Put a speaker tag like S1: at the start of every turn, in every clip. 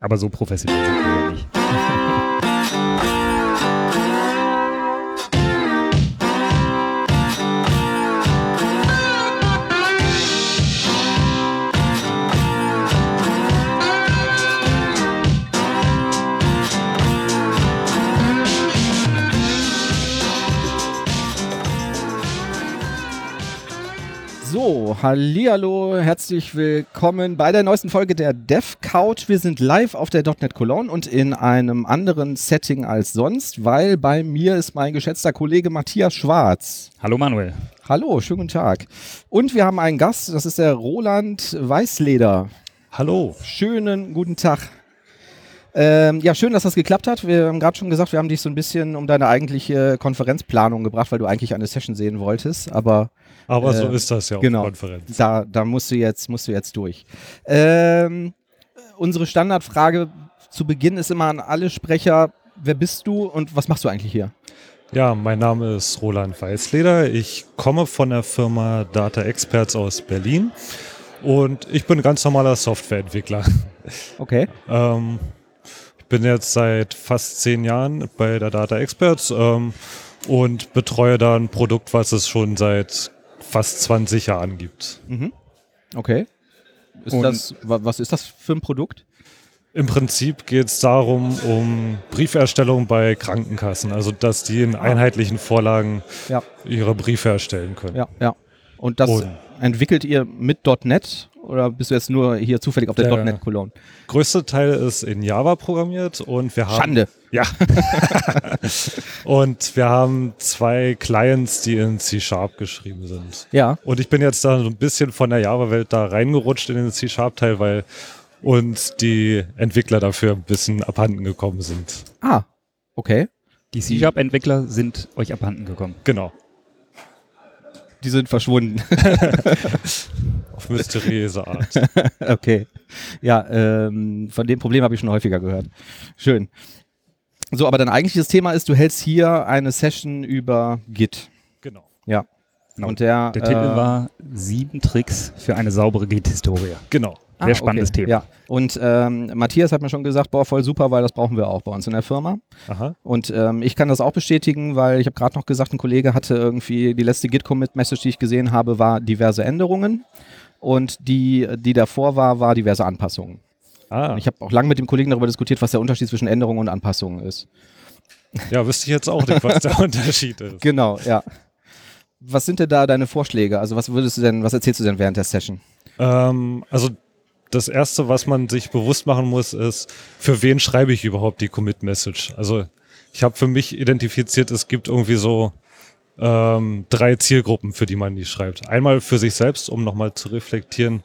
S1: Aber so professionell sind wir ja nicht.
S2: So, hallihallo, herzlich willkommen bei der neuesten Folge der Dev Couch. Wir sind live auf der .NET Cologne und in einem anderen Setting als sonst, weil bei mir ist mein geschätzter Kollege Matthias Schwarz.
S1: Hallo Manuel.
S2: Hallo, schönen guten Tag. Und wir haben einen Gast, das ist der Roland Weißleder.
S3: Hallo.
S2: Schönen guten Tag. Ähm, ja, schön, dass das geklappt hat. Wir haben gerade schon gesagt, wir haben dich so ein bisschen um deine eigentliche Konferenzplanung gebracht, weil du eigentlich eine Session sehen wolltest, aber
S3: Aber so
S2: Äh,
S3: ist das ja auf
S2: genau.
S3: Konferenz.
S2: Da, da musst du jetzt, musst du jetzt durch. Ähm, unsere Standardfrage zu Beginn ist immer an alle Sprecher: Wer bist du und was machst du eigentlich hier?
S3: Ja, mein Name ist Roland Weißleder. Ich komme von der Firma Data Experts aus Berlin und ich bin ein ganz normaler Softwareentwickler.
S2: Okay.
S3: Ähm, bin jetzt seit fast zehn Jahren bei der Data Experts ähm, und betreue da ein Produkt, was es schon seit fast 20 Jahren gibt.
S2: Okay. Ist
S3: Und-
S2: das, wa- was ist das für ein Produkt?
S3: Im Prinzip geht es darum, um Brieferstellung bei Krankenkassen, also dass die in einheitlichen Vorlagen
S2: Ja.
S3: ihre Briefe erstellen können.
S2: Ja, ja. Und das
S3: Und-
S2: entwickelt ihr mit .NET oder bist du jetzt nur hier zufällig auf der
S3: Der-
S2: .NET Cologne?
S3: Größte Teil ist in Java programmiert und wir haben
S2: Schande.
S3: ja und wir haben zwei Clients, die in C Sharp geschrieben sind.
S2: Ja.
S3: Und ich bin jetzt da so ein bisschen von der Java-Welt da reingerutscht in den C Sharp Teil, weil uns die Entwickler dafür ein bisschen abhanden gekommen sind.
S2: Ah, okay.
S1: Die C-Sharp-Entwickler sind euch abhanden gekommen.
S3: Genau.
S2: Die sind verschwunden.
S3: Auf mysteriöse Art.
S2: okay. Ja, ähm, von dem Problem habe ich schon häufiger gehört. Schön. So, aber dein eigentliches Thema ist, du hältst hier eine Session über Git.
S3: genau.
S2: Ja.
S1: Genau.
S2: Und der,
S1: Der Titel
S2: äh,
S1: war Sieben Tricks für eine saubere Git-Historie.
S3: Genau.
S1: Sehr spannendes Thema.
S2: Ah, Ja. Und ähm, Matthias hat mir schon gesagt, boah, voll super, weil das brauchen wir auch bei uns in der Firma.
S3: Aha.
S2: Und ähm, ich kann das auch bestätigen, weil ich habe gerade noch gesagt, ein Kollege hatte irgendwie, die letzte Git-Commit-Message, die ich gesehen habe, war diverse Änderungen. Und die, die davor war, war diverse Anpassungen.
S3: Ah,
S2: ich habe auch lange mit dem Kollegen darüber diskutiert, was der Unterschied zwischen Änderungen und Anpassungen ist.
S3: ja, wüsste ich jetzt auch nicht, was der Unterschied ist.
S2: Genau, ja. Was sind denn da deine Vorschläge? Also was würdest du denn, was erzählst du denn während der Session?
S3: Ähm, also das erste, was man sich bewusst machen muss, ist, für wen schreibe ich überhaupt die Commit-Message? Also ich habe für mich identifiziert, es gibt irgendwie so ähm, drei Zielgruppen, für die man die schreibt. Einmal für sich selbst, um nochmal zu reflektieren,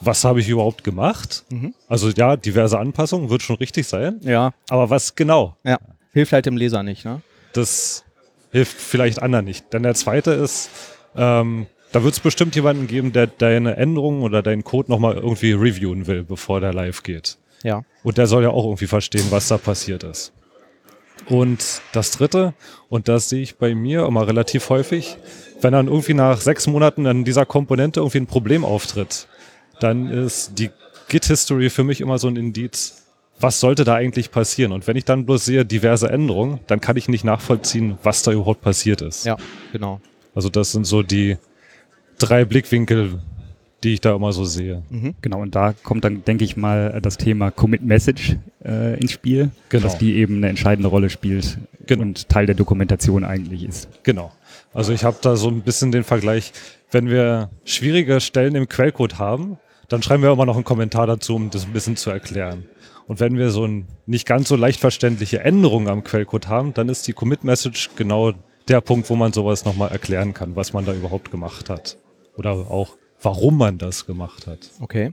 S3: was habe ich überhaupt gemacht?
S2: Mhm.
S3: Also ja, diverse Anpassungen wird schon richtig sein,
S2: Ja.
S3: aber was genau?
S2: Ja. Hilft halt dem Leser nicht, ne?
S3: das hilft vielleicht anderen nicht. Dann der zweite ist, ähm, da wird es bestimmt jemanden geben, der deine Änderungen oder deinen Code nochmal irgendwie reviewen will, bevor der live geht.
S2: Ja.
S3: Und der soll ja auch irgendwie verstehen, was da passiert ist. Und das dritte, und das sehe ich bei mir immer relativ häufig, wenn dann irgendwie nach sechs Monaten an dieser Komponente irgendwie ein Problem auftritt, dann ist die Git-History für mich immer so ein Indiz, was sollte da eigentlich passieren? Und wenn ich dann bloß sehe diverse Änderungen, dann kann ich nicht nachvollziehen, was da überhaupt passiert ist.
S2: Ja, genau.
S3: Also das sind so die drei Blickwinkel, die ich da immer so sehe.
S1: Genau, und da kommt dann, denke ich mal, das Thema Commit Message äh, ins Spiel,
S3: Genau.
S1: dass die eben eine entscheidende Rolle spielt
S3: Genau.
S1: und Teil der Dokumentation eigentlich ist.
S3: Genau. Also ich habe da so ein bisschen den Vergleich, wenn wir schwierige Stellen im Quellcode haben, dann schreiben wir immer noch einen Kommentar dazu, um das ein bisschen zu erklären. Und wenn wir so ein nicht ganz so leicht verständliche Änderung am Quellcode haben, dann ist die Commit-Message genau der Punkt, wo man sowas nochmal erklären kann, was man da überhaupt gemacht hat. Oder auch, warum man das gemacht hat.
S2: Okay.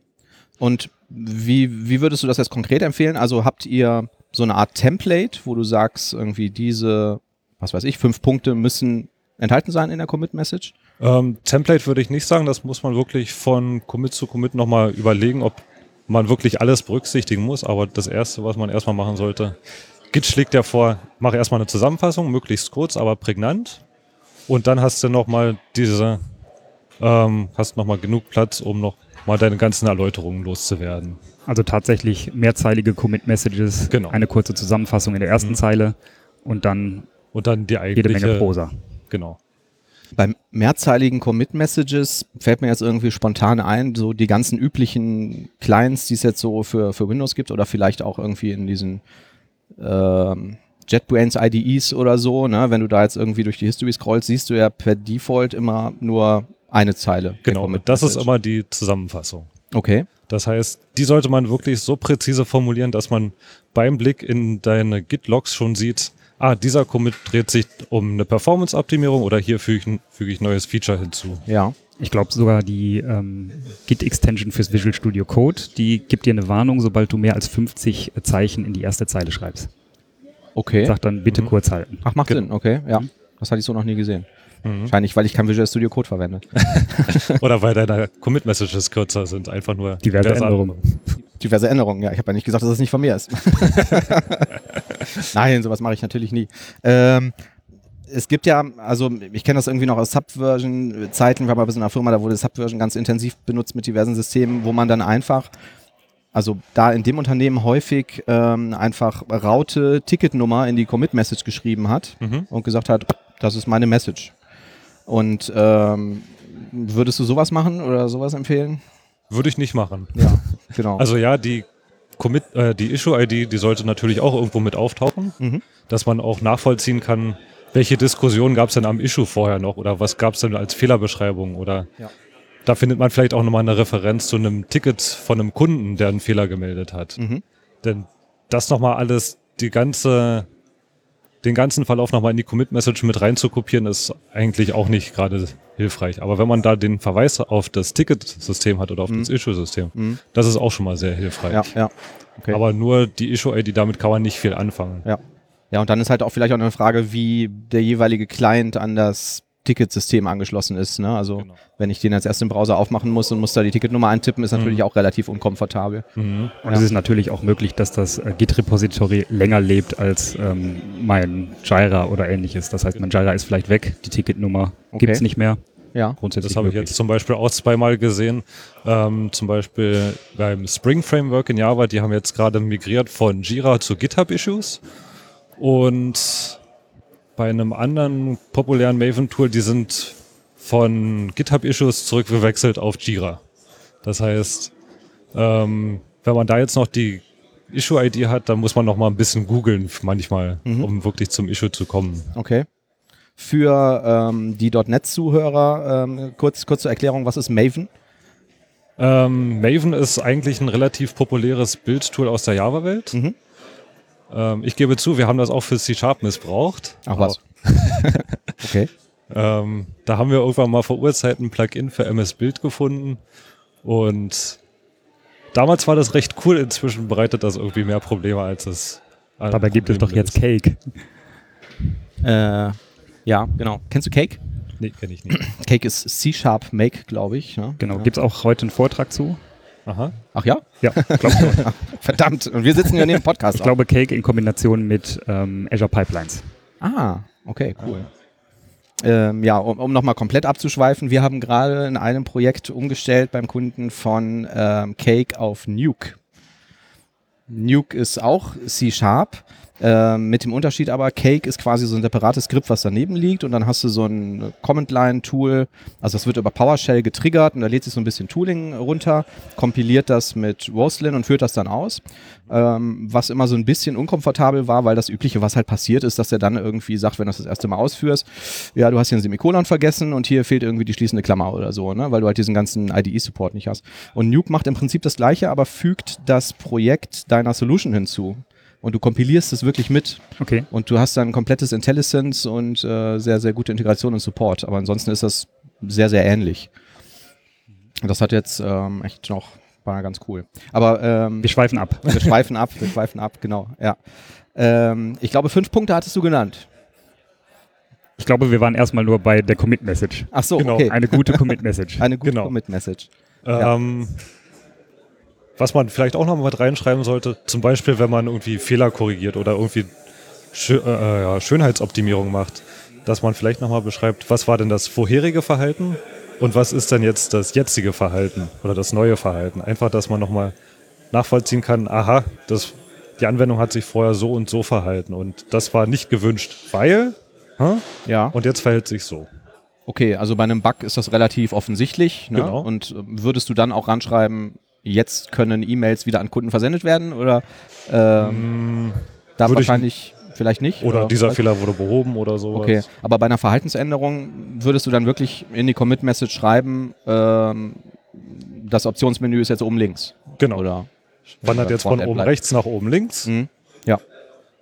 S2: Und wie, wie würdest du das jetzt konkret empfehlen? Also habt ihr so eine Art Template, wo du sagst, irgendwie diese, was weiß ich, fünf Punkte müssen enthalten sein in der Commit-Message?
S3: Ähm, Template würde ich nicht sagen, das muss man wirklich von Commit zu Commit nochmal überlegen, ob man wirklich alles berücksichtigen muss. Aber das Erste, was man erstmal machen sollte, Git schlägt ja vor, mach erstmal eine Zusammenfassung, möglichst kurz, aber prägnant. Und dann hast du nochmal diese, ähm, hast nochmal genug Platz, um noch mal deine ganzen Erläuterungen loszuwerden.
S1: Also tatsächlich mehrzeilige Commit-Messages,
S3: Genau.
S1: eine kurze Zusammenfassung in der ersten
S3: Mhm.
S1: Zeile und dann
S3: Und dann die
S1: jede
S3: eigentliche.
S1: Menge Prosa.
S3: Genau.
S2: Bei mehrzeiligen Commit-Messages fällt mir jetzt irgendwie spontan ein, so die ganzen üblichen Clients, die es jetzt so für, für Windows gibt oder vielleicht auch irgendwie in diesen ähm, JetBrains IDEs oder so, ne? wenn du da jetzt irgendwie durch die History scrollst, siehst du ja per Default immer nur eine Zeile.
S3: Genau. Das ist
S2: Message.
S3: immer die Zusammenfassung.
S2: Okay.
S3: Das heißt, die sollte man wirklich so präzise formulieren, dass man beim Blick in deine Git-Logs schon sieht, ah, dieser Commit dreht sich um eine Performance-Optimierung oder hier füge ich, ein- füge ich neues Feature hinzu.
S2: Ja.
S1: Ich glaube sogar die ähm, Git-Extension fürs Visual Studio Code, die gibt dir eine Warnung, sobald du mehr als 50 Zeichen in die erste Zeile schreibst.
S2: Okay.
S1: Sagt dann bitte
S3: Mhm.
S1: kurz halten.
S2: Ach, macht
S3: Genau.
S2: Sinn. Okay. Ja. Das hatte ich so noch nie gesehen.
S3: Mhm.
S2: Wahrscheinlich, weil ich kein Visual Studio Code verwende.
S3: Oder weil deine Commit-Messages kürzer sind, einfach nur
S1: Diverse Änderungen.
S2: diverse Änderungen. Ja, ich habe ja nicht gesagt, dass es nicht von mir ist. Nein, sowas mache ich natürlich nie. Ähm, es gibt ja, also ich kenne das irgendwie noch aus Subversion-Zeiten. Wir haben aber in einer Firma, da wurde Subversion ganz intensiv benutzt mit diversen Systemen, wo man dann einfach, also da in dem Unternehmen häufig ähm, einfach Raute, Ticketnummer in die Commit-Message geschrieben hat
S3: Mhm.
S2: und gesagt hat, das ist meine Message. Und ähm, würdest du sowas machen oder sowas empfehlen?
S3: Würde ich nicht machen.
S2: Ja, genau.
S3: Also ja, die Commit, äh, die Issue-ID, die sollte natürlich auch irgendwo mit auftauchen,
S2: Mhm.
S3: dass man auch nachvollziehen kann, welche Diskussion gab es denn am Issue vorher noch oder was gab es denn als Fehlerbeschreibung oder
S2: Ja.
S3: da findet man vielleicht auch nochmal eine Referenz zu einem Ticket von einem Kunden, der einen Fehler gemeldet hat.
S2: Mhm.
S3: Denn das nochmal alles, die ganze, den ganzen Verlauf nochmal in die Commit-Message mit reinzukopieren, ist eigentlich auch nicht gerade hilfreich. Aber wenn man da den Verweis auf das Ticket-System hat oder auf das Issue-System,
S2: Mhm.
S3: das ist auch schon mal sehr hilfreich.
S2: Ja, ja. Okay.
S3: Aber nur die Issue-ID, damit kann man nicht viel anfangen.
S2: ja. Ja, und dann ist halt auch vielleicht auch eine Frage, wie der jeweilige Client an das Ticketsystem angeschlossen ist. Ne? Also
S3: Genau.
S2: wenn ich den jetzt erst im Browser aufmachen muss und muss da die Ticketnummer eintippen, ist natürlich auch relativ unkomfortabel.
S3: Mhm.
S1: Und
S2: Ja.
S1: es ist natürlich auch möglich, dass das äh, Git-Repository länger lebt als ähm, mein Jira oder ähnliches. Das heißt, mein Jira ist vielleicht weg, die Ticketnummer
S2: Okay.
S1: gibt's nicht mehr.
S2: Ja.
S1: Grundsätzlich
S3: Das habe ich jetzt zum Beispiel auch zweimal gesehen. Ähm, zum Beispiel beim Spring Framework in Java, die haben jetzt gerade migriert von Jira zu GitHub Issues. Und bei einem anderen populären Maven-Tool, die sind von GitHub Issues zurückgewechselt auf Jira. Das heißt, ähm, wenn man da jetzt noch die Issue-ID hat, dann muss man noch mal ein bisschen googeln manchmal, um wirklich zum Issue zu kommen.
S2: Okay. Für ähm, die .NET-Zuhörer, ähm, kurz, kurze Erklärung, was ist Maven?
S3: Ähm, Maven ist eigentlich ein relativ populäres Bildtool aus der Java-Welt.
S2: Mhm.
S3: Ähm, ich gebe zu, wir haben das auch für C-Sharp missbraucht.
S2: Ach was. okay.
S3: Ähm, da haben wir irgendwann mal vor Urzeiten ein Plugin für MS Bild gefunden und damals war das recht cool. Inzwischen bereitet das irgendwie mehr Probleme als es.
S1: Dabei gibt es doch jetzt. Cake.
S2: Äh, ja, genau. Kennst du Cake?
S3: Nee, kenne ich nicht.
S2: Cake ist C-Sharp Make, glaube ich. Ne?
S1: Genau.
S2: Ja.
S1: Gibt's auch heute einen Vortrag zu?
S3: Aha.
S2: Ach ja?
S1: Ja, glaub schon.
S2: Verdammt. Und wir sitzen ja neben dem Podcast.
S1: Ich glaube Cake in Kombination mit ähm, Azure Pipelines.
S2: Ah, okay, cool. Ähm, ja, um, um nochmal komplett abzuschweifen, wir haben gerade in einem Projekt umgestellt beim Kunden von ähm, Cake auf Nuke. Nuke ist auch C-Sharp, ähm, mit dem Unterschied aber, Cake ist quasi so ein separates Skript, was daneben liegt und dann hast du so ein Command-Line-Tool, also das wird über PowerShell getriggert und da lädt sich so ein bisschen Tooling runter, kompiliert das mit Roslyn und führt das dann aus ähm, was immer so ein bisschen unkomfortabel war, weil das Übliche, was halt passiert ist, dass er dann irgendwie sagt, wenn du das das erste Mal ausführst, ja, du hast hier ein Semikolon vergessen und hier fehlt irgendwie die schließende Klammer oder so, ne? weil du halt diesen ganzen IDE-Support nicht hast. Und Nuke macht im Prinzip das Gleiche, aber fügt das Projekt deiner Solution hinzu. Und du kompilierst es wirklich mit.
S1: Okay.
S2: Und du hast dann komplettes IntelliSense und äh, sehr, sehr gute Integration und Support. Aber ansonsten ist das sehr, sehr ähnlich. Und das hat jetzt ähm, echt noch, war ganz cool. Aber ähm,
S1: Wir schweifen ab.
S2: wir schweifen ab, wir schweifen ab, genau, ja. Ähm, ich glaube, fünf Punkte hattest du genannt.
S1: Ich glaube, wir waren erstmal nur bei der Commit-Message.
S2: Ach so,
S3: Genau.
S2: okay.
S1: Eine gute Commit-Message.
S2: Eine gute
S3: Genau.
S2: Commit-Message. Ja.
S3: Ähm, was man vielleicht auch noch mal reinschreiben sollte, zum Beispiel, wenn man irgendwie Fehler korrigiert oder irgendwie Schö äh, ja, Schönheitsoptimierung macht, dass man vielleicht noch mal beschreibt, was war denn das vorherige Verhalten und was ist denn jetzt das jetzige Verhalten oder das neue Verhalten. Einfach, dass man noch mal nachvollziehen kann, aha, das, die Anwendung hat sich vorher so und so verhalten und das war nicht gewünscht, weil, hä?
S2: Ja.
S3: und jetzt verhält sich so.
S2: Okay, also bei einem Bug ist das relativ offensichtlich. Ne?
S3: Genau.
S2: Und äh, würdest du dann auch ranschreiben, jetzt können E-Mails wieder an Kunden versendet werden? Oder ähm, da
S3: würde ich-
S2: wahrscheinlich vielleicht nicht?
S3: Oder dieser
S2: weiß-
S3: Fehler wurde behoben oder sowas.
S2: Okay, aber bei einer Verhaltensänderung würdest du dann wirklich in die Commit-Message schreiben, ähm, das Optionsmenü ist jetzt oben links.
S3: Genau.
S2: Oder
S3: Wandert jetzt von oben
S2: bleibt.
S3: rechts nach oben links.
S2: Mhm. Ja,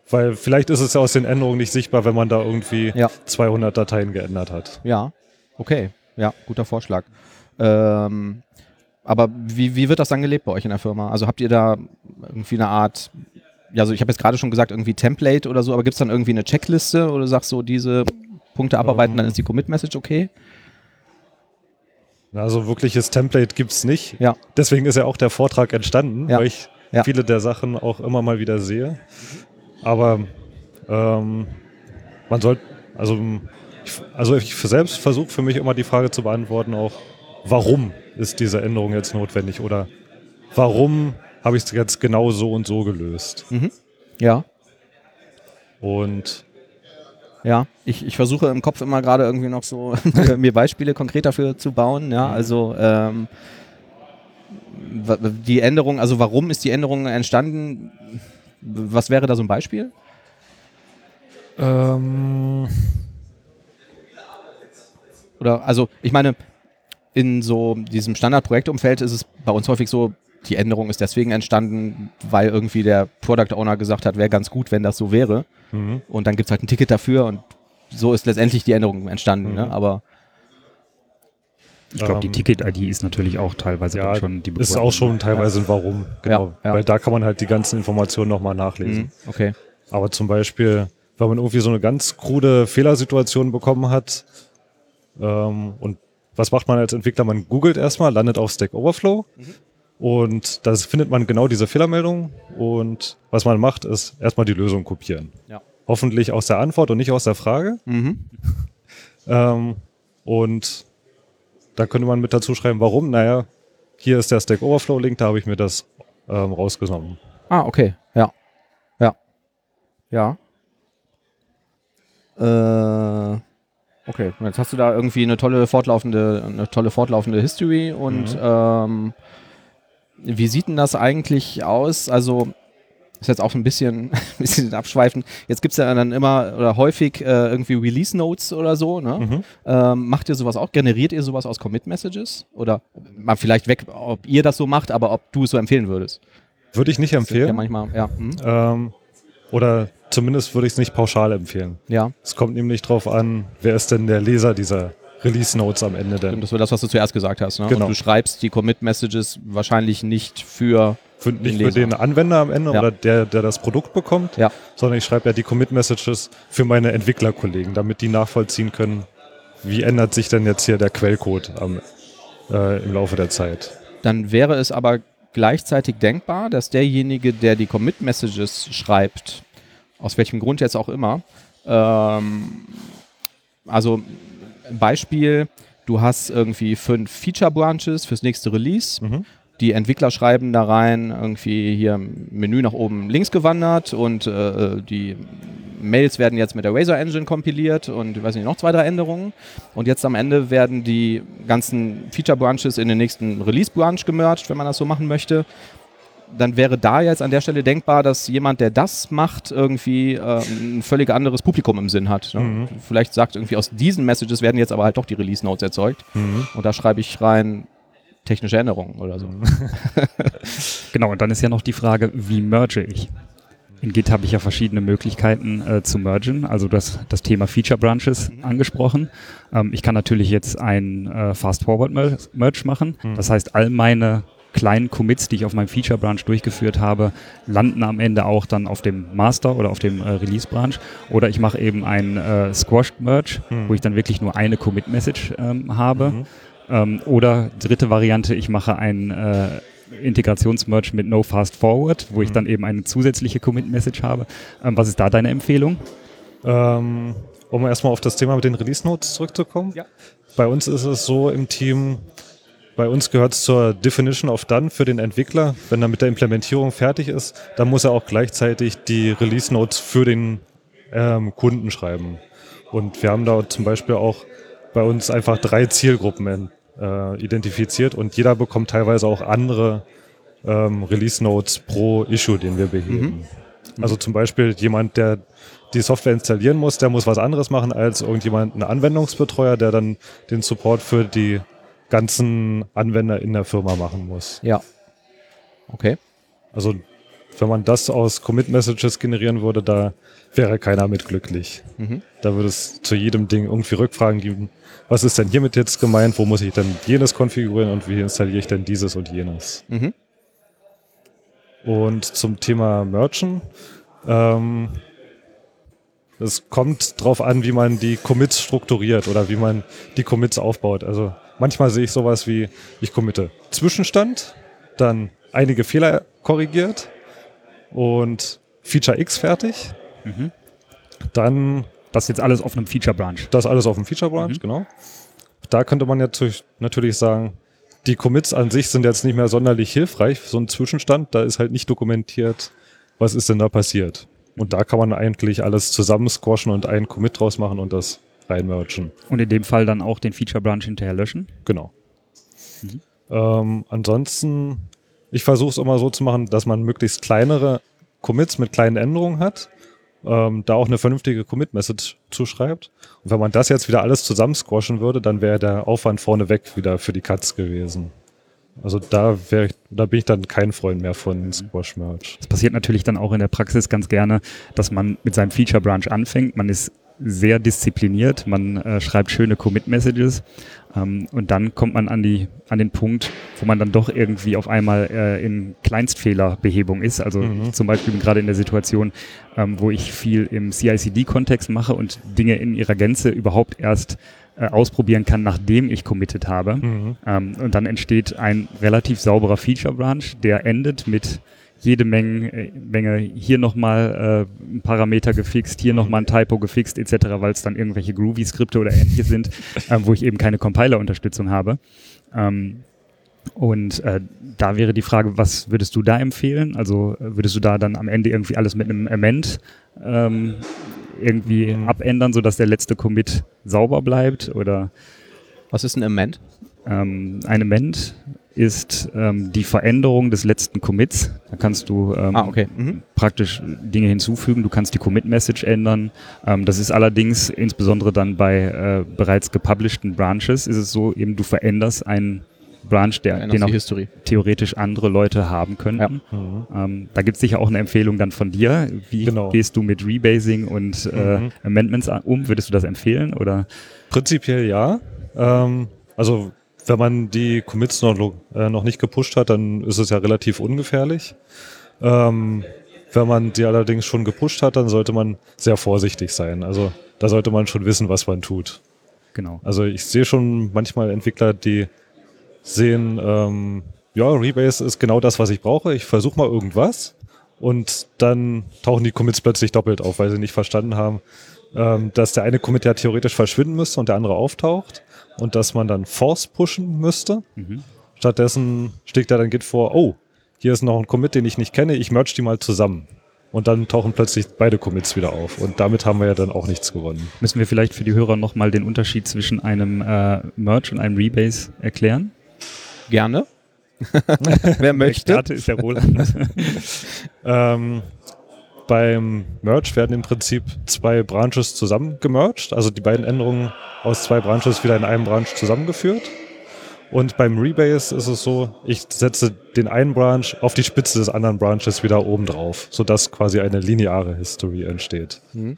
S3: Weil vielleicht ist es ja aus den Änderungen nicht sichtbar, wenn man da irgendwie
S2: Ja.
S3: 200 Dateien geändert hat.
S2: ja, okay. Ja, guter Vorschlag. Ähm, aber wie, wie wird das dann gelebt bei euch in der Firma? Also habt ihr da irgendwie eine Art, ja, also ich habe jetzt gerade schon gesagt, irgendwie Template oder so, aber gibt es dann irgendwie eine Checkliste oder du sagst so, diese Punkte abarbeiten, dann ist die Commit-Message okay?
S3: Also wirkliches Template gibt es nicht.
S2: Ja.
S3: Deswegen ist ja auch der Vortrag entstanden,
S2: Ja.
S3: weil ich
S2: Ja.
S3: viele der Sachen auch immer mal wieder sehe. Aber ähm, man sollte, also ich, also ich selbst versuche für mich immer die Frage zu beantworten, auch warum ist diese Änderung jetzt notwendig oder warum habe ich es jetzt genau so und so gelöst?
S2: Ja.
S3: Und
S2: Ja, ich, ich versuche im Kopf immer gerade irgendwie noch so mir Beispiele konkret dafür zu bauen. Ja, also ähm, die Änderung, also warum ist die Änderung entstanden? Was wäre da so ein Beispiel?
S3: ähm,
S2: Oder also ich meine, in so diesem Standardprojektumfeld ist es bei uns häufig so, die Änderung ist deswegen entstanden, weil irgendwie der Product Owner gesagt hat, wäre ganz gut, wenn das so wäre.
S3: mhm.
S2: Und dann gibt es halt ein Ticket dafür und so ist letztendlich die Änderung entstanden. Ne?
S3: Mhm.
S2: Aber
S1: Ich glaube, die
S3: Ähm,
S1: Ticket-ID ist natürlich auch teilweise
S3: ja,
S1: schon die
S3: ist auch schon teilweise ein Warum, genau.
S2: Ja, ja.
S3: Weil da kann man halt die ganzen Informationen nochmal nachlesen.
S2: Mhm, okay.
S3: Aber zum Beispiel, wenn man irgendwie so eine ganz krude Fehlersituation bekommen hat, ähm, und was macht man als Entwickler? Man googelt erstmal, landet auf Stack Overflow und da findet man genau diese Fehlermeldung und was man macht, ist erstmal die Lösung kopieren.
S2: Ja.
S3: Hoffentlich aus der Antwort und nicht aus der Frage.
S2: Mhm.
S3: Ähm, und da könnte man mit dazu schreiben, warum. Naja, hier ist der Stack Overflow-Link, da habe ich mir das ähm, rausgenommen.
S2: Ah, okay. Ja. Ja. Ja. Äh, okay. Und Jetzt hast du da irgendwie eine tolle fortlaufende, eine tolle fortlaufende History und ähm, wie sieht denn das eigentlich aus? Also ist jetzt auch ein bisschen, ein bisschen abschweifend. Jetzt gibt es ja dann immer oder häufig äh, irgendwie Release Notes oder so. Ne?
S3: Mhm.
S2: Ähm, macht ihr sowas auch? Generiert ihr sowas aus Commit Messages? Oder mal vielleicht weg, ob ihr das so macht, aber ob du es so empfehlen würdest?
S3: Würde ich nicht
S2: Ja,
S3: empfehlen.
S2: manchmal, ja. Hm?
S3: Ähm, oder zumindest würde ich es nicht pauschal empfehlen.
S2: Ja,
S3: Es kommt nämlich drauf an, wer ist denn der Leser dieser Release Notes am Ende denn?
S2: das war das, was du zuerst gesagt hast. Ne?
S3: Genau.
S2: Und du schreibst die Commit-Messages wahrscheinlich nicht für.
S3: Für, nicht
S2: Den
S3: für den. Anwender am Ende
S2: Ja.
S3: oder der, der das Produkt bekommt,
S2: Ja.
S3: sondern ich schreibe ja die Commit-Messages für meine Entwicklerkollegen, damit die nachvollziehen können, wie ändert sich denn jetzt hier der Quellcode am, äh, im Laufe der Zeit.
S2: Dann wäre es aber gleichzeitig denkbar, dass derjenige, der die Commit-Messages schreibt, aus welchem Grund jetzt auch immer, ähm, also Beispiel, du hast irgendwie fünf Feature-Branches fürs nächste Release.
S3: Mhm.
S2: Die Entwickler schreiben da rein, irgendwie hier Menü nach oben links gewandert und äh, die Mails werden jetzt mit der Razor Engine kompiliert und ich weiß nicht, noch zwei, drei Änderungen. Und jetzt am Ende werden die ganzen Feature Branches in den nächsten Release Branch gemerged, wenn man das so machen möchte. Dann wäre da jetzt an der Stelle denkbar, dass jemand, der das macht, irgendwie äh, ein völlig anderes Publikum im Sinn hat. Ne?
S3: Mhm.
S2: Vielleicht sagt irgendwie aus diesen Messages werden jetzt aber halt doch die Release Notes erzeugt.
S3: Mhm.
S2: Und da schreibe ich rein technische Änderungen oder so.
S1: Genau, und dann ist ja noch die Frage, wie merge ich? In Git habe ich ja verschiedene Möglichkeiten äh, zu mergen. Also das, das Thema Feature Branches angesprochen. Ähm, ich kann natürlich jetzt ein äh, Fast-Forward-Merge machen. Das heißt, all meine kleinen Commits, die ich auf meinem Feature Branch durchgeführt habe, landen am Ende auch dann auf dem Master oder auf dem äh, Release Branch. Oder ich mache eben ein äh, Squashed Merge,
S3: Mhm.
S1: wo ich dann wirklich nur eine Commit Message ähm, habe. Ähm, oder dritte Variante, ich mache ein äh, Integrationsmerge mit No Fast Forward, wo ich
S3: Mhm.
S1: dann eben eine zusätzliche Commit-Message habe. Ähm, was ist da deine Empfehlung?
S3: Ähm, um erstmal auf das Thema mit den Release Notes zurückzukommen.
S2: Ja.
S3: Bei uns ist es so im Team, bei uns gehört es zur Definition of Done für den Entwickler. Wenn er mit der Implementierung fertig ist, dann muss er auch gleichzeitig die Release Notes für den ähm, Kunden schreiben. Und wir haben da zum Beispiel auch bei uns einfach drei Zielgruppen äh, identifiziert und jeder bekommt teilweise auch andere ähm, Release Notes pro Issue, den wir beheben. Mhm. Also zum Beispiel jemand, der die Software installieren muss, der muss was anderes machen als irgendjemand, ein Anwendungsbetreuer, der dann den Support für die ganzen Anwender in der Firma machen muss.
S2: Ja. Okay.
S3: Also wenn man das aus Commit-Messages generieren würde, da wäre keiner mit glücklich. Mhm. Da würde es zu jedem Ding irgendwie Rückfragen geben. Was ist denn hiermit jetzt gemeint? Wo muss ich denn jenes konfigurieren und wie installiere ich denn dieses und jenes? Mhm. Und zum Thema Merchant. Ähm, es kommt drauf an, wie man die Commits strukturiert oder wie man die Commits aufbaut. Also manchmal sehe ich sowas wie, ich committe Zwischenstand, dann einige Fehler korrigiert und Feature X fertig. Mhm. Dann.
S1: Das ist jetzt alles auf einem Feature Branch.
S3: Das alles auf einem Feature Branch, mhm. genau. Da könnte man jetzt natürlich sagen, die Commits an sich sind jetzt nicht mehr sonderlich hilfreich. So ein Zwischenstand, da ist halt nicht dokumentiert, was ist denn da passiert. Und da kann man eigentlich alles zusammen squashen und einen Commit draus machen und das reinmergen.
S1: Und in dem Fall dann auch den Feature Branch hinterher löschen?
S3: Genau. Mhm. Ähm, ansonsten, ich versuche es immer so zu machen, dass man möglichst kleinere Commits mit kleinen Änderungen hat, ähm, da auch eine vernünftige Commit-Message zuschreibt. Und wenn man das jetzt wieder alles zusammen squashen würde, dann wäre der Aufwand vorneweg wieder für die Cuts gewesen. Also da wäre ich, da bin ich dann kein Freund mehr von Squash Merge.
S1: Es passiert natürlich dann auch in der Praxis ganz gerne, dass man mit seinem Feature Branch anfängt. Man ist sehr diszipliniert, man äh, schreibt schöne Commit-Messages ähm, und dann kommt man an, die, an den Punkt, wo man dann doch irgendwie auf einmal äh, in Kleinstfehlerbehebung ist. Also mhm. zum Beispiel gerade in der Situation, ähm, wo ich viel im CICD-Kontext mache und Dinge in ihrer Gänze überhaupt erst äh, ausprobieren kann, nachdem ich committed habe. Mhm. Ähm, und dann entsteht ein relativ sauberer Feature-Branch, der endet mit jede Menge, äh, Menge hier nochmal äh, ein Parameter gefixt, hier nochmal ein Typo gefixt etc., weil es dann irgendwelche Groovy-Skripte oder ähnliches sind, äh, wo ich eben keine Compiler-Unterstützung habe. Ähm, und äh, da wäre die Frage, was würdest du da empfehlen? Also äh, würdest du da dann am Ende irgendwie alles mit einem Amend ähm, irgendwie mhm. abändern, sodass der letzte Commit sauber bleibt? Oder
S2: was ist ein Amend?
S1: Ähm, ein Amend ist ähm, die Veränderung des letzten Commits. Da kannst du ähm,
S2: ah, okay. mhm.
S1: praktisch Dinge hinzufügen. Du kannst die Commit-Message ändern. Ähm, das ist allerdings insbesondere dann bei äh, bereits gepublishten Branches ist es so, eben du veränderst einen Branch, der, den auch History. theoretisch andere Leute haben könnten. Ja. Mhm. Ähm, da gibt es sicher auch eine Empfehlung dann von dir. Wie genau. gehst du mit Rebasing und äh, mhm. Amendments um? Würdest du das empfehlen? Oder?
S3: Prinzipiell ja. Ähm, also wenn man die Commits noch, äh, noch nicht gepusht hat, dann ist es ja relativ ungefährlich. Ähm, wenn man die allerdings schon gepusht hat, dann sollte man sehr vorsichtig sein. Also da sollte man schon wissen, was man tut.
S1: Genau.
S3: Also ich sehe schon manchmal Entwickler, die sehen, ähm, ja, Rebase ist genau das, was ich brauche. Ich versuche mal irgendwas und dann tauchen die Commits plötzlich doppelt auf, weil sie nicht verstanden haben, ähm, dass der eine Commit ja theoretisch verschwinden müsste und der andere auftaucht und dass man dann Force pushen müsste. Mhm. Stattdessen schlägt er dann Git vor, oh, hier ist noch ein Commit, den ich nicht kenne, ich merge die mal zusammen. Und dann tauchen plötzlich beide Commits wieder auf. Und damit haben wir ja dann auch nichts gewonnen.
S1: Müssen wir vielleicht für die Hörer nochmal den Unterschied zwischen einem äh, Merge und einem Rebase erklären?
S2: Gerne. Wer möchte?
S1: Der ist der Roland.
S3: ähm, beim Merge werden im Prinzip zwei Branches zusammen gemerged, also die beiden Änderungen aus zwei Branches wieder in einem Branch zusammengeführt. Und beim Rebase ist es so, ich setze den einen Branch auf die Spitze des anderen Branches wieder oben drauf, sodass quasi eine lineare History entsteht. Mhm.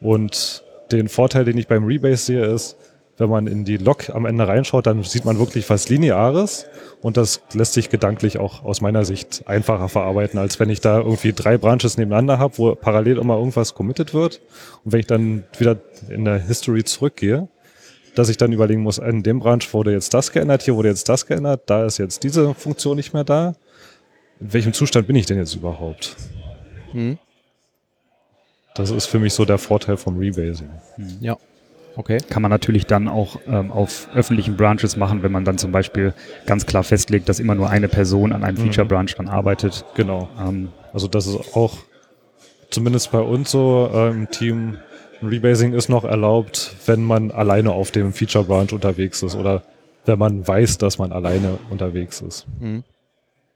S3: Und den Vorteil, den ich beim Rebase sehe, ist, wenn man in die Log am Ende reinschaut, dann sieht man wirklich was Lineares und das lässt sich gedanklich auch aus meiner Sicht einfacher verarbeiten, als wenn ich da irgendwie drei Branches nebeneinander habe, wo parallel immer irgendwas committed wird und wenn ich dann wieder in der History zurückgehe, dass ich dann überlegen muss, in dem Branch wurde jetzt das geändert, hier wurde jetzt das geändert, da ist jetzt diese Funktion nicht mehr da. In welchem Zustand bin ich denn jetzt überhaupt? Hm. Das ist für mich so der Vorteil vom Rebasing.
S2: Ja. Okay.
S1: Kann man natürlich dann auch ähm, auf öffentlichen Branches machen, wenn man dann zum Beispiel ganz klar festlegt, dass immer nur eine Person an einem
S3: Mhm.
S1: Feature Branch dann arbeitet.
S3: Genau.
S1: Ähm,
S3: Also das ist auch zumindest bei uns so äh, im Team. Rebasing ist noch erlaubt, wenn man alleine auf dem Feature Branch unterwegs ist oder wenn man weiß, dass man alleine unterwegs ist.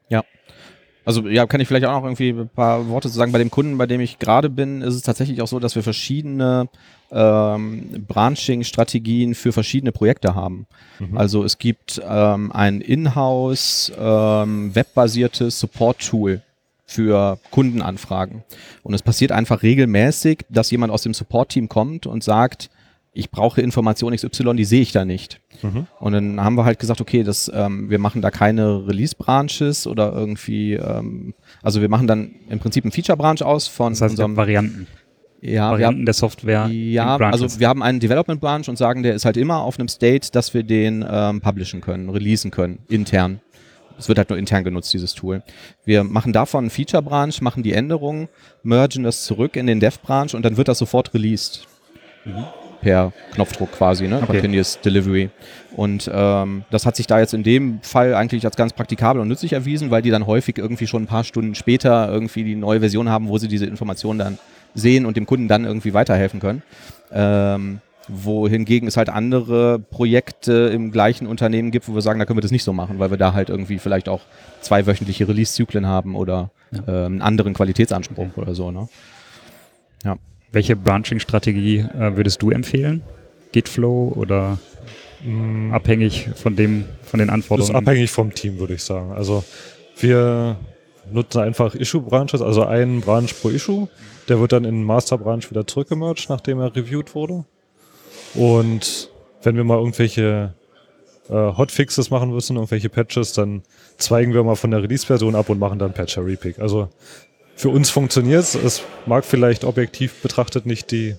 S2: Ja. Also ja, kann ich vielleicht auch noch irgendwie ein paar Worte zu sagen. Bei dem Kunden, bei dem ich gerade bin, ist es tatsächlich auch so, dass wir verschiedene ähm, Branching-Strategien für verschiedene Projekte haben. Also es gibt ähm, ein Inhouse ähm, webbasiertes Support-Tool für Kundenanfragen. Und es passiert einfach regelmäßig, dass jemand aus dem Support-Team kommt und sagt, ich brauche Information XY, die sehe ich da nicht. Und dann haben wir halt gesagt, okay, das, ähm, wir machen da keine Release-Branches oder irgendwie, ähm, also wir machen dann im Prinzip einen Feature-Branch aus von
S1: das heißt,
S2: unserem,
S1: Varianten.
S2: ja,
S1: Varianten
S2: haben,
S1: der Software.
S2: ja, also wir haben einen Development-Branch und sagen, der ist halt immer auf einem State, dass wir den ähm, publishen können, releasen können, intern. Es wird halt nur intern genutzt, dieses Tool. Wir machen davon einen Feature-Branch, machen die Änderungen, mergen das zurück in den Dev-Branch und dann wird das sofort released. Per Knopfdruck quasi, ne?
S1: Okay.
S2: Continuous Delivery. Und ähm, das hat sich da jetzt in dem Fall eigentlich als ganz praktikabel und nützlich erwiesen, weil die dann häufig irgendwie schon ein paar Stunden später irgendwie die neue Version haben, wo sie diese Informationen dann sehen und dem Kunden dann irgendwie weiterhelfen können. Ähm, wohingegen es halt andere Projekte im gleichen Unternehmen gibt, wo wir sagen, da können wir das nicht so machen, weil wir da halt irgendwie vielleicht auch zwei wöchentliche Release-Zyklen haben oder ähm, einen anderen Qualitätsanspruch oder so. Ne?
S1: Welche Branching-Strategie äh, würdest du empfehlen? Gitflow oder abhängig von dem, von den
S3: Das
S1: Anforderungen?
S3: ist abhängig vom Team, würde ich sagen. Also wir nutzen einfach Issue-Branches, also einen Branch pro Issue. Der wird dann in den Master-Branch wieder zurückgemerged, nachdem er reviewed wurde. Und wenn wir mal irgendwelche äh, Hotfixes machen müssen, irgendwelche Patches, dann zweigen wir mal von der Release-Version ab und machen dann Patcher-Repick. Also für uns funktioniert es. Es mag vielleicht objektiv betrachtet nicht die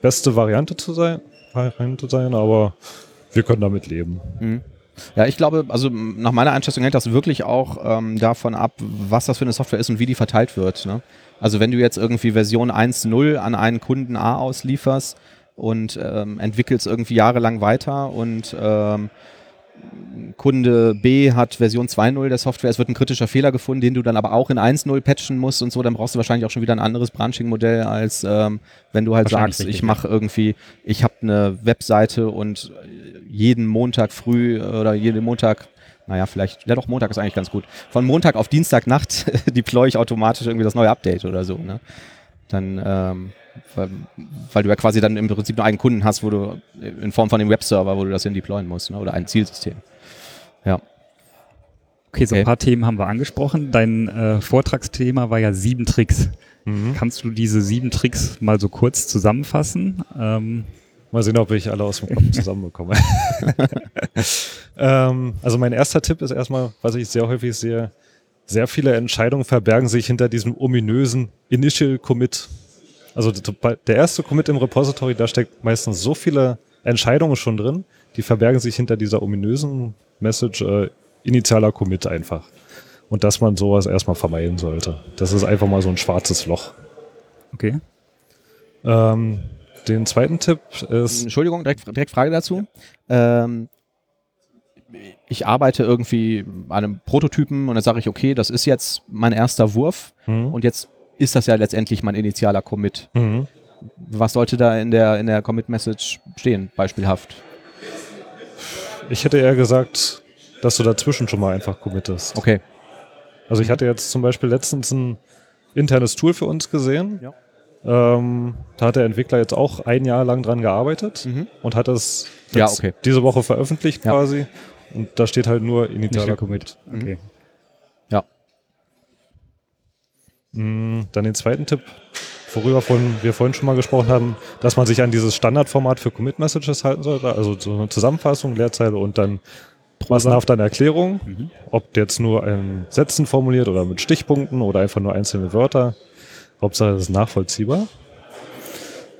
S3: beste Variante zu sein, Variante sein aber wir können damit leben.
S2: Ja, ich glaube, also nach meiner Einschätzung hängt das wirklich auch ähm, davon ab, was das für eine Software ist und wie die verteilt wird. Ne? Also wenn du jetzt irgendwie Version 1.0 an einen Kunden A auslieferst und ähm, entwickelst irgendwie jahrelang weiter und ähm, Kunde B hat Version 2.0 der Software, es wird ein kritischer Fehler gefunden, den du dann aber auch in 1.0 patchen musst und so, dann brauchst du wahrscheinlich auch schon wieder ein anderes Branching-Modell, als ähm, wenn du halt sagst,
S1: richtig,
S2: ich mache irgendwie, ich habe eine Webseite und jeden Montag früh äh, oder jeden Montag, naja, vielleicht, ja doch, Montag ist eigentlich ganz gut. Von Montag auf Dienstagnacht deploy ich automatisch irgendwie das neue Update oder so, ne? Dann, ähm, weil, weil du ja quasi dann im Prinzip nur einen Kunden hast, wo du in Form von dem Webserver, wo du das hin deployen musst, ne? oder ein Zielsystem. Ja.
S1: Okay, so
S2: Okay.
S1: ein paar Themen haben wir angesprochen. Dein äh, Vortragsthema war ja sieben Tricks. Kannst du diese sieben Tricks mal so kurz zusammenfassen? Ähm,
S3: Mal sehen, ob ich alle aus dem Kopf zusammenbekomme. ähm, also mein erster Tipp ist erstmal, was ich sehr häufig sehe, sehr viele Entscheidungen verbergen sich hinter diesem ominösen Initial Commit. Also der erste Commit im Repository, da steckt meistens so viele Entscheidungen schon drin, die verbergen sich hinter dieser ominösen Message äh, initialer Commit einfach. Und dass man sowas erstmal vermeiden sollte. Das ist einfach mal so ein schwarzes Loch.
S1: okay.
S3: Ähm, den zweiten Tipp ist,
S2: Entschuldigung, direkt, direkt Frage dazu. Ähm, ich arbeite irgendwie an einem Prototypen und dann sage ich, okay, das ist jetzt mein erster Wurf
S3: hm,
S2: und jetzt ist das ja letztendlich mein initialer Commit.
S3: hm,
S2: Was sollte da in der, in der Commit-Message stehen, beispielhaft?
S3: Ich hätte eher gesagt, dass du dazwischen schon mal einfach committest.
S2: Okay.
S3: Also ich hatte jetzt zum Beispiel letztens ein internes Tool für uns gesehen.
S2: Ja.
S3: Ähm, da hat der Entwickler jetzt auch ein Jahr lang dran gearbeitet
S2: Mhm.
S3: und hat es
S2: Ja, okay.
S3: diese Woche veröffentlicht
S2: Ja.
S3: quasi. Und da steht halt nur initialer
S1: Initial
S3: Commit.
S1: Commit. Okay.
S3: Mm, Dann den zweiten Tipp, worüber von, wir vorhin schon mal gesprochen haben, dass man sich an dieses Standardformat für Commit-Messages halten sollte. Also so eine Zusammenfassung, Leerzeile und dann massenhaft eine Erklärung.
S1: Mhm.
S3: Ob jetzt nur in Sätzen formuliert oder mit Stichpunkten oder einfach nur einzelne Wörter. Hauptsache, das ist nachvollziehbar.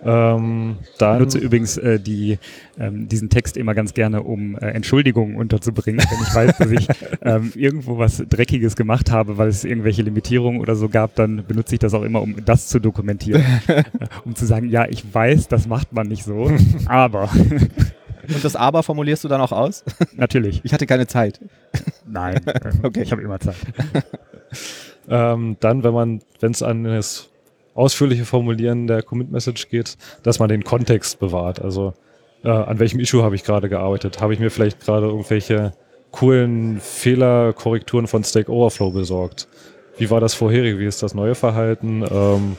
S3: Ähm,
S1: Ich
S3: dann
S1: nutze übrigens äh, die, ähm, diesen Text immer ganz gerne, um äh, Entschuldigungen unterzubringen, wenn ich weiß, dass ich ähm, irgendwo was Dreckiges gemacht habe, weil es irgendwelche Limitierungen oder so gab, dann benutze ich das auch immer, um das zu dokumentieren. um zu sagen, ja, ich weiß, das macht man nicht so, aber
S2: Und das Aber formulierst du dann auch aus?
S1: natürlich,
S2: Ich hatte keine Zeit.
S1: nein, äh,
S2: Okay.
S1: ich habe immer Zeit.
S3: ähm, dann, wenn man, wenn es an das ausführliche Formulieren der Commit-Message geht, dass man den Kontext bewahrt. Also äh, an welchem Issue habe ich gerade gearbeitet? Habe ich mir vielleicht gerade irgendwelche coolen Fehlerkorrekturen von Stack Overflow besorgt? Wie war das vorherige? Wie ist das neue Verhalten? Ähm,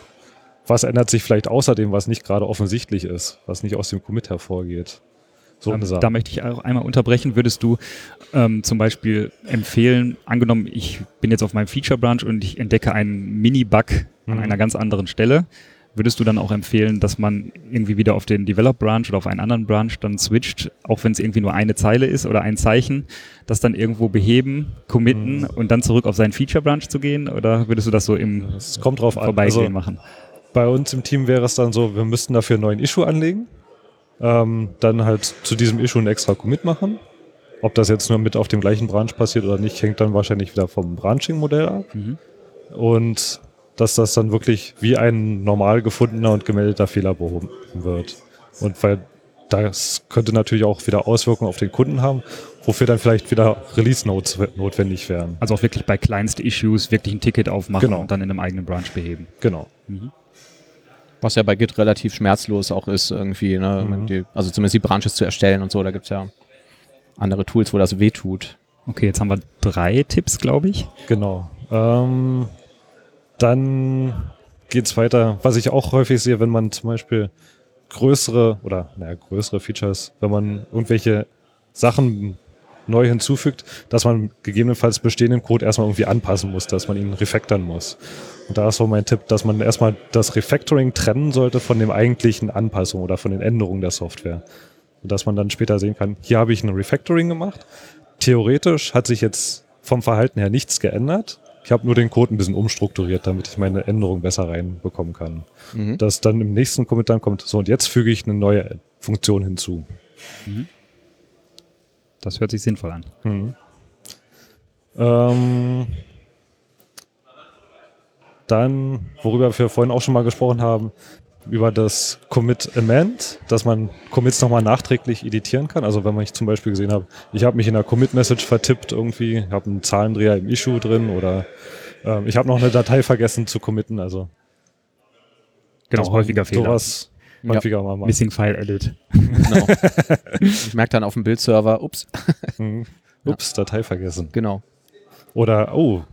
S3: was ändert sich vielleicht außerdem, was nicht gerade offensichtlich ist, was nicht aus dem Commit hervorgeht? So
S1: Ähm, da möchte ich auch einmal unterbrechen. Würdest du ähm, zum Beispiel empfehlen, angenommen, ich bin jetzt auf meinem Feature Branch und ich entdecke einen Mini-Bug an
S3: Mhm.
S1: einer ganz anderen Stelle, würdest du dann auch empfehlen, dass man irgendwie wieder auf den Develop Branch oder auf einen anderen Branch dann switcht, auch wenn es irgendwie nur eine Zeile ist oder ein Zeichen, das dann irgendwo beheben, committen
S3: Mhm.
S1: und dann zurück auf seinen Feature Branch zu gehen? Oder würdest du das so im
S3: Es kommt drauf an.
S1: Vorbeigehen
S3: Also,
S1: machen?
S3: Bei uns im Team wäre es dann so, wir müssten dafür einen neuen Issue anlegen, ähm, dann halt zu diesem Issue einen extra Commit machen. Ob das jetzt nur mit auf dem gleichen Branch passiert oder nicht, hängt dann wahrscheinlich wieder vom Branching-Modell ab.
S1: Mhm.
S3: Und dass das dann wirklich wie ein normal gefundener und gemeldeter Fehler behoben wird. Und weil das könnte natürlich auch wieder Auswirkungen auf den Kunden haben, wofür dann vielleicht wieder Release-Notes notwendig wären.
S1: Also auch wirklich bei kleinsten Issues wirklich ein Ticket aufmachen
S3: Genau.
S1: und dann in einem eigenen Branch beheben.
S3: Genau.
S2: Was ja bei Git relativ schmerzlos auch ist, irgendwie, ne?
S3: Mhm.
S2: Die, also zumindest die Branches zu erstellen und so, da gibt es ja andere Tools, wo das wehtut.
S1: Okay, jetzt haben wir drei Tipps, glaube ich.
S3: Genau. Ähm, dann geht's weiter, was ich auch häufig sehe, wenn man zum Beispiel größere oder naja, größere Features, wenn man irgendwelche Sachen neu hinzufügt, dass man gegebenenfalls bestehenden Code erstmal irgendwie anpassen muss, dass man ihn refactoren muss. Und da ist so mein Tipp, dass man erstmal das Refactoring trennen sollte von dem eigentlichen Anpassung oder von den Änderungen der Software. Und dass man dann später sehen kann, hier habe ich ein Refactoring gemacht. Theoretisch hat sich jetzt vom Verhalten her nichts geändert. Ich habe nur den Code ein bisschen umstrukturiert, damit ich meine Änderungen besser reinbekommen kann.
S2: Mhm.
S3: Dass dann im nächsten Commit dann kommt, so und jetzt füge ich eine neue Funktion hinzu.
S1: Das hört sich sinnvoll an.
S3: Mhm. Ähm, dann, worüber wir vorhin auch schon mal gesprochen haben, über das Commit Amend, dass man Commits nochmal nachträglich editieren kann. Also wenn man ich zum Beispiel gesehen habe, ich habe mich in der Commit-Message vertippt irgendwie, habe einen Zahlendreher im Issue drin oder ähm, ich habe noch eine Datei vergessen zu committen. Also
S1: Genau, häufiger Fehler.
S3: Sowas
S2: Ja.
S3: häufiger mal macht.
S1: Missing File Edit.
S2: Genau. ich merke dann auf dem Bildserver, ups,
S3: Mhm. Ups, Datei vergessen.
S2: genau.
S3: Oder, oh,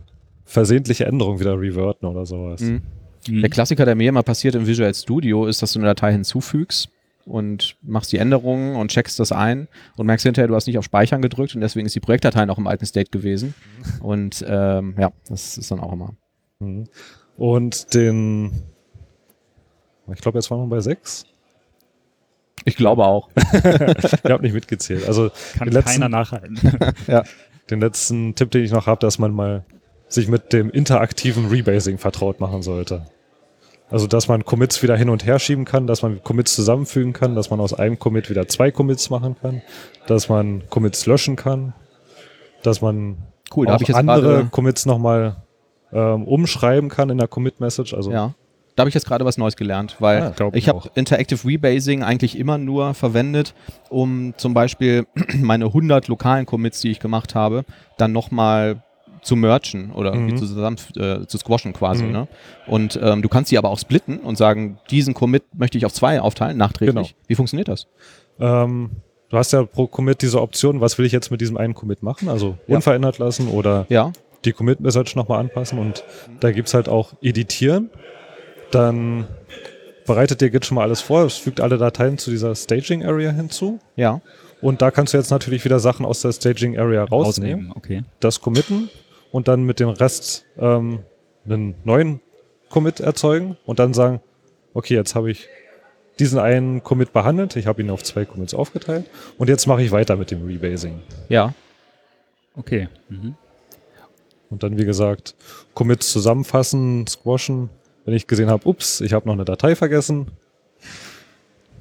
S3: versehentliche Änderung wieder reverten oder sowas.
S2: Mhm.
S1: Mhm.
S2: Der Klassiker, der mir immer passiert im Visual Studio, ist, dass du eine Datei hinzufügst und machst die Änderungen und checkst das ein und merkst hinterher, du hast nicht auf Speichern gedrückt und deswegen ist die Projektdatei noch im alten State gewesen. Und ähm, ja, das ist dann auch immer.
S3: Mhm. Und den, ich glaube, jetzt waren wir bei sechs.
S2: Ich glaube auch.
S3: Ich habe nicht mitgezählt. Also
S1: Kann
S3: den letzten,
S1: keiner nachhalten.
S3: den letzten Tipp, den ich noch habe, dass man mal sich mit dem interaktiven Rebasing vertraut machen sollte. Also, dass man Commits wieder hin und her schieben kann, dass man Commits zusammenfügen kann, dass man aus einem Commit wieder zwei Commits machen kann, dass man Commits löschen kann, dass man
S2: Cool, da
S3: auch
S2: jetzt
S3: andere Commits nochmal ähm, umschreiben kann in der Commit-Message. Also
S2: ja. Da habe ich jetzt gerade was Neues gelernt, weil
S3: glaub ich
S2: habe. Interactive Rebasing eigentlich immer nur verwendet, um zum Beispiel meine 100 lokalen Commits, die ich gemacht habe, dann nochmal zu merchen oder irgendwie
S3: Mhm.
S2: zusammen äh, zu squashen quasi.
S3: Mhm.
S2: Ne? Und ähm, du kannst sie aber auch splitten und sagen, diesen Commit möchte ich auf zwei aufteilen, nachträglich.
S3: Genau.
S2: Wie funktioniert das?
S3: Ähm, du hast ja pro Commit diese Option, was will ich jetzt mit diesem einen Commit machen? Also
S2: Ja.
S3: unverändert lassen oder
S2: Ja,
S3: die Commit-Message nochmal anpassen. Und da gibt's halt auch Editieren. Dann bereitet dir Git schon mal alles vor. Es fügt alle Dateien zu dieser Staging-Area hinzu.
S2: ja.
S3: Und da kannst du jetzt natürlich wieder Sachen aus der Staging-Area rausnehmen,
S1: Rausnehmen, okay.
S3: das committen und dann mit dem Rest ähm, einen neuen Commit erzeugen und dann sagen, okay, jetzt habe ich diesen einen Commit behandelt, ich habe ihn auf zwei Commits aufgeteilt und jetzt mache ich weiter mit dem Rebasing.
S2: Ja,
S1: Okay. Mhm.
S3: Und dann, wie gesagt, Commits zusammenfassen, squashen. Wenn ich gesehen habe, ups, ich habe noch eine Datei vergessen,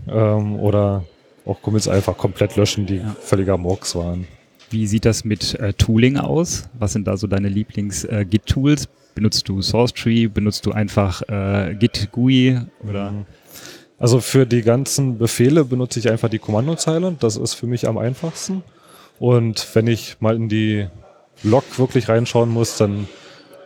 S3: ähm, oder auch Commits einfach komplett löschen, die
S1: Ja.
S3: völliger Murks waren.
S1: Wie sieht das mit äh, Tooling aus? Was sind da so deine Lieblings-Git-Tools? Benutzt du SourceTree? Benutzt du einfach äh, Git GUI? Oder?
S3: Also für die ganzen Befehle benutze ich einfach die Kommandozeile. Das ist für mich am einfachsten. Und wenn ich mal in die Log wirklich reinschauen muss, dann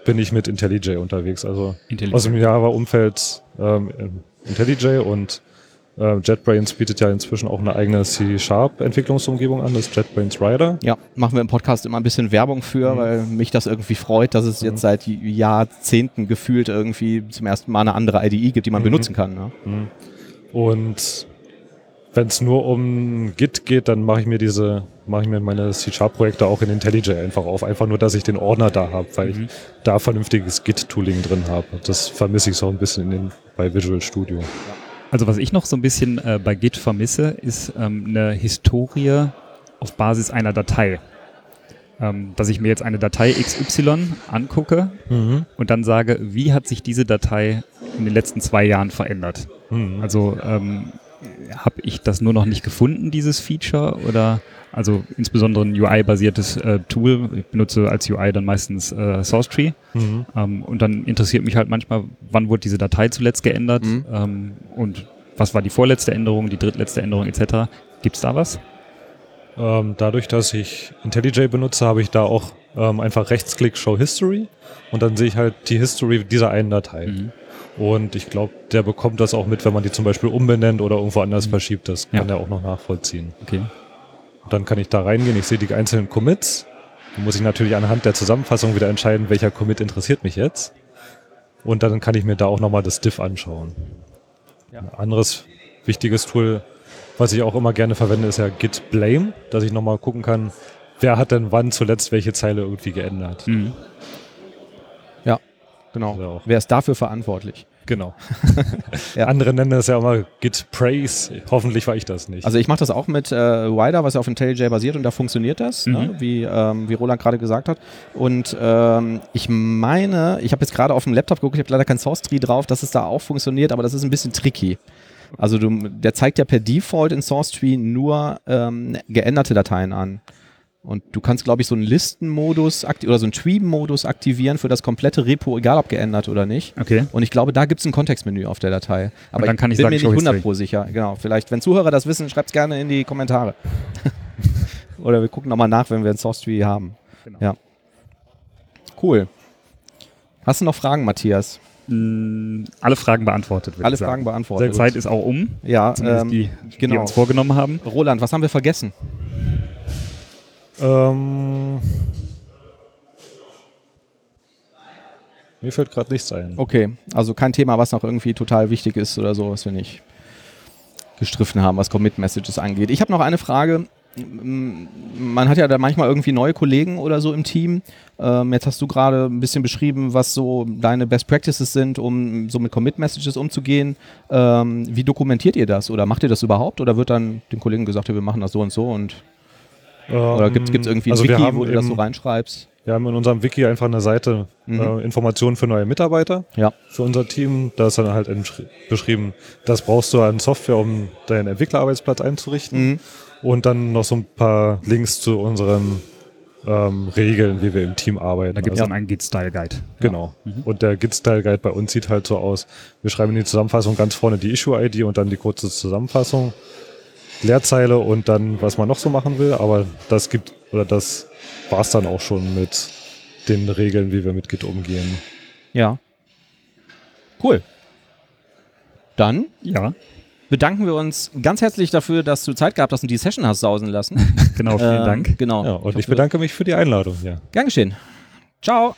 S3: bin ich mit IntelliJ unterwegs. Also
S1: IntelliJ.
S3: aus dem Java-Umfeld ähm, IntelliJ und äh, JetBrains bietet ja inzwischen auch eine eigene C-Sharp-Entwicklungsumgebung an, das JetBrains Rider.
S2: Ja, machen wir im Podcast immer ein bisschen Werbung für,
S3: Mhm.
S2: weil mich das irgendwie freut, dass es jetzt seit Jahrzehnten gefühlt irgendwie zum ersten Mal eine andere IDE gibt, die man
S3: Mhm.
S2: benutzen kann. Ne?
S3: Und wenn es nur um Git geht, dann mache ich mir diese, mache ich mir meine C-Sharp-Projekte auch in IntelliJ einfach auf. Einfach nur, dass ich den Ordner da habe, weil ich da vernünftiges Git-Tooling drin habe. Das vermisse ich so ein bisschen in den, bei Visual Studio.
S1: Also was ich noch so ein bisschen äh, bei Git vermisse, ist ähm, eine Historie auf Basis einer Datei. Ähm, dass ich mir jetzt eine Datei XY angucke und dann sage, wie hat sich diese Datei in den letzten zwei Jahren verändert?
S3: Mhm.
S1: Also ähm, habe ich das nur noch nicht gefunden, dieses Feature? Oder also insbesondere ein UI-basiertes äh, Tool. Ich benutze als UI dann meistens äh, SourceTree.
S3: Mhm.
S1: Ähm, und dann interessiert mich halt manchmal, wann wurde diese Datei zuletzt geändert
S2: Mhm.
S1: ähm, und was war die vorletzte Änderung, die drittletzte Änderung etc. Gibt es da was?
S3: Ähm, dadurch, dass ich IntelliJ benutze, habe ich da auch ähm, einfach Rechtsklick Show History und dann sehe ich halt die History dieser einen Datei.
S1: Mhm.
S3: Und ich glaube, der bekommt das auch mit, wenn man die zum Beispiel umbenennt oder irgendwo anders verschiebt. Das kann
S1: Ja.
S3: er auch noch nachvollziehen.
S1: Okay.
S3: Dann kann ich da reingehen, ich sehe die einzelnen Commits. Dann muss ich natürlich anhand der Zusammenfassung wieder entscheiden, welcher Commit interessiert mich jetzt. Und dann kann ich mir da auch nochmal das Diff anschauen.
S2: Ja.
S3: Ein anderes wichtiges Tool, was ich auch immer gerne verwende, ist ja Git Blame, dass ich nochmal gucken kann, wer hat denn wann zuletzt welche Zeile irgendwie geändert.
S1: Mhm.
S2: Ja, genau.
S3: Auch.
S2: Wer ist dafür verantwortlich?
S3: Genau.
S2: Ja.
S3: Andere nennen das ja immer Git Praise. Hoffentlich war ich das nicht.
S2: Also ich mache das auch mit äh, Wider, was ja auf IntelliJ basiert und da funktioniert das,
S1: Mhm.
S2: ne? wie, ähm, wie Roland gerade gesagt hat. Und ähm, ich meine, ich habe jetzt gerade auf dem Laptop geguckt, ich habe leider kein Source Tree drauf, dass es da auch funktioniert, aber das ist ein bisschen tricky. Also du, der zeigt ja per Default in Source Tree nur ähm, geänderte Dateien an. Und du kannst, glaube ich, so einen Listenmodus oder so einen Tree-Modus aktivieren für das komplette Repo, egal ob geändert oder nicht.
S1: Okay.
S2: Und ich glaube, da gibt es ein Kontextmenü auf der Datei. Aber
S1: dann kann ich
S2: bin
S1: sagen,
S2: mir nicht
S1: Show
S2: 100
S1: History.
S2: pro sicher. Genau. Vielleicht, wenn Zuhörer das wissen, schreibt es gerne in die Kommentare. Oder wir gucken nochmal nach, wenn wir ein Source Tree haben.
S1: Genau.
S2: Ja. Cool. Hast du noch Fragen, Matthias?
S1: Mm, Alle Fragen beantwortet.
S2: Alle
S1: ich.
S2: Fragen
S1: Die
S2: beantwortet.
S1: Zeit ist auch um,
S2: Ja, ähm,
S1: die, die
S2: genau.
S1: wir uns vorgenommen haben.
S2: Roland, was haben wir vergessen?
S3: Ähm, mir fällt gerade nichts ein.
S2: Okay, also kein Thema, was noch irgendwie total wichtig ist oder so, was wir nicht gestriffen haben, was Commit-Messages angeht. Ich habe noch eine Frage. Man hat ja da manchmal irgendwie neue Kollegen oder so im Team. Ähm, jetzt hast du gerade ein bisschen beschrieben, was so deine Best Practices sind, um so mit Commit-Messages umzugehen. Ähm, wie dokumentiert ihr das oder macht ihr das überhaupt oder wird dann den Kollegen gesagt, ja, wir machen das so und so und oder gibt es irgendwie ein
S3: also wir
S2: Wiki,
S3: haben
S2: wo du das so reinschreibst?
S3: Wir haben in unserem Wiki einfach eine Seite,
S2: Mhm.
S3: äh, Informationen für neue Mitarbeiter
S2: Ja.
S3: für unser Team. Da ist dann halt beschrieben, das brauchst du an Software, um deinen Entwicklerarbeitsplatz einzurichten.
S2: Mhm.
S3: Und dann noch so ein paar Links zu unseren ähm, Regeln, wie wir im Team arbeiten.
S1: Da gibt es
S3: Also-
S1: dann einen Git-Style-Guide.
S3: Genau. Und der Git-Style-Guide bei uns sieht halt so aus. Wir schreiben in die Zusammenfassung ganz vorne die Issue-ID und dann die kurze Zusammenfassung, Leerzeile und dann, was man noch so machen will. Aber das gibt, oder das war's dann auch schon mit den Regeln, wie wir mit Git umgehen.
S2: Ja. Cool. Dann
S1: Ja,
S2: bedanken wir uns ganz herzlich dafür, dass du Zeit gehabt hast und die Session hast sausen lassen.
S1: genau, vielen
S2: Ähm,
S1: Dank.
S2: Genau.
S3: Ja, und ich
S2: hoffe-
S3: bedanke mich für die Einladung. Ja.
S2: Gern geschehen. Ciao.